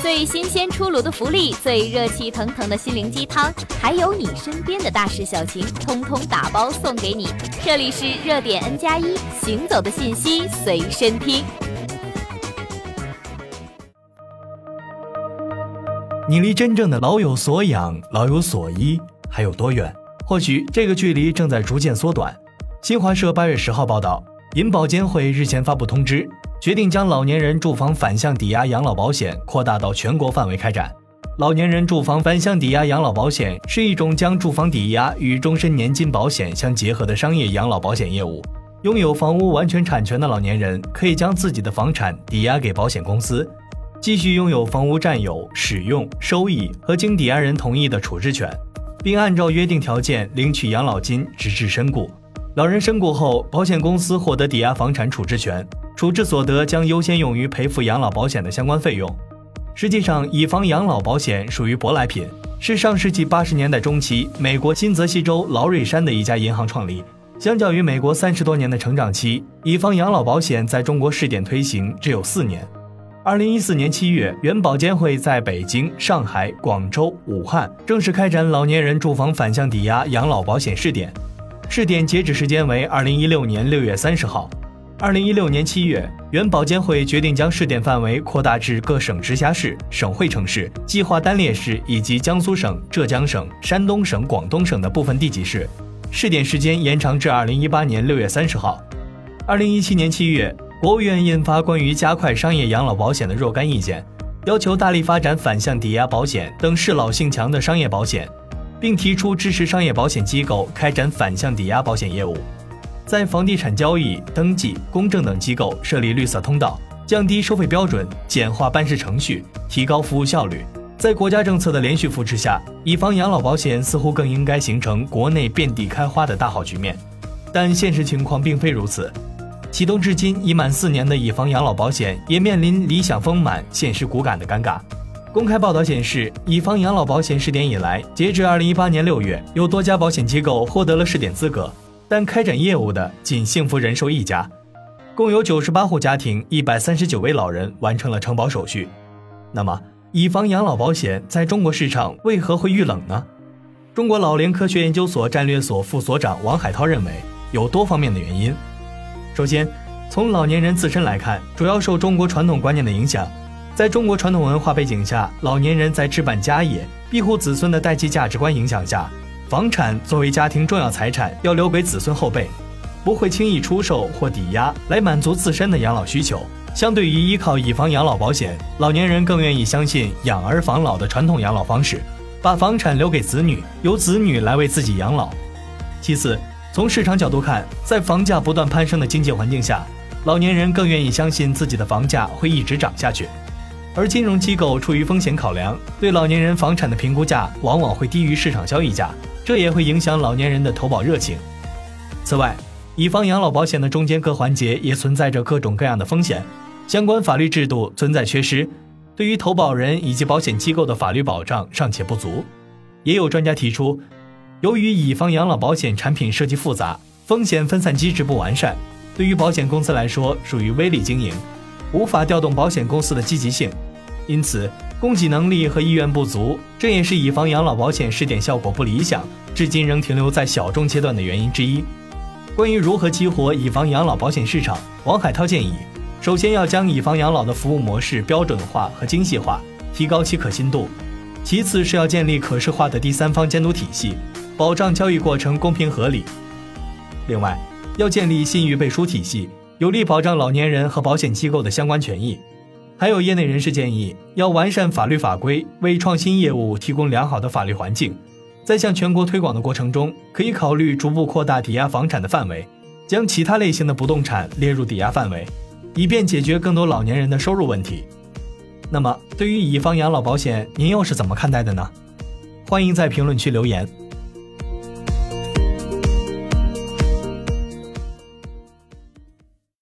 最新鲜出炉的福利，最热气腾腾的心灵鸡汤，还有你身边的大事小情，通通打包送给你。这里是热点 N 加一，行走的信息随身听。你离真正的老有所养、老有所依还有多远？或许这个距离正在逐渐缩短。新华社八月十号报道，银保监会日前发布通知，决定将老年人住房反向抵押养老保险扩大到全国范围开展。老年人住房反向抵押养老保险是一种将住房抵押与终身年金保险相结合的商业养老保险业务。拥有房屋完全产权的老年人可以将自己的房产抵押给保险公司。继续拥有房屋占有、使用、收益和经抵押人同意的处置权，并按照约定条件领取养老金直至身故。老人身故后，保险公司获得抵押房产处置权，处置所得将优先用于赔付养老保险的相关费用。实际上，以房养老保险属于舶来品，是上世纪八十年代中期美国新泽西州劳瑞山的一家银行创立。相较于美国三十多年的成长期，以房养老保险在中国试点推行只有四年。二零一四年七月，原保监会在北京、上海、广州、武汉正式开展老年人住房反向抵押养老保险试点，试点截止时间为二零一六年六月三十号。二零一六年七月，原保监会决定将试点范围扩大至各省直辖市、省会城市、计划单列市以及江苏省、浙江省、山东省、广东省的部分地级市，试点时间延长至二零一八年六月三十号。二零一七年七月。国务院印发关于加快商业养老保险的若干意见，要求大力发展反向抵押保险等适老性强的商业保险，并提出支持商业保险机构开展反向抵押保险业务，在房地产交易、登记、公证等机构设立绿色通道，降低收费标准，简化办事程序，提高服务效率。在国家政策的连续扶持下，以房养老保险似乎更应该形成国内遍地开花的大好局面，但现实情况并非如此。启动至今已满四年的以房养老保险也面临理想丰满、现实骨感的尴尬。公开报道显示，以房养老保险试点以来，截至二零一八年六月，有多家保险机构获得了试点资格，但开展业务的仅幸福人寿一家，共有九十八户家庭、一百三十九位老人完成了承保手续。那么，以房养老保险在中国市场为何会遇冷呢？中国老龄科学研究所战略所副所长王海涛认为，有多方面的原因。首先，从老年人自身来看，主要受中国传统观念的影响。在中国传统文化背景下，老年人在置办家业、庇护子孙的代际价值观影响下，房产作为家庭重要财产，要留给子孙后辈，不会轻易出售或抵押来满足自身的养老需求。相对于依靠以房养老保险，老年人更愿意相信养儿防老的传统养老方式，把房产留给子女，由子女来为自己养老。其次，从市场角度看，在房价不断攀升的经济环境下，老年人更愿意相信自己的房价会一直涨下去。而金融机构出于风险考量，对老年人房产的评估价往往会低于市场交易价，这也会影响老年人的投保热情。此外，以方养老保险的中间各环节也存在着各种各样的风险，相关法律制度存在缺失，对于投保人以及保险机构的法律保障尚且不足。也有专家提出。由于乙方养老保险产品设计复杂，风险分散机制不完善，对于保险公司来说属于微利经营，无法调动保险公司的积极性，因此供给能力和意愿不足，这也是以房养老保险试点效果不理想，至今仍停留在小众阶段的原因之一。关于如何激活以房养老保险市场，王海涛建议，首先要将以房养老的服务模式标准化和精细化，提高其可信度；其次是要建立可视化的第三方监督体系。保障交易过程公平合理。另外，要建立信誉背书体系，有力保障老年人和保险机构的相关权益。还有业内人士建议，要完善法律法规，为创新业务提供良好的法律环境。在向全国推广的过程中，可以考虑逐步扩大抵押房产的范围，将其他类型的不动产列入抵押范围，以便解决更多老年人的收入问题。那么，对于乙方养老保险，您又是怎么看待的呢？欢迎在评论区留言。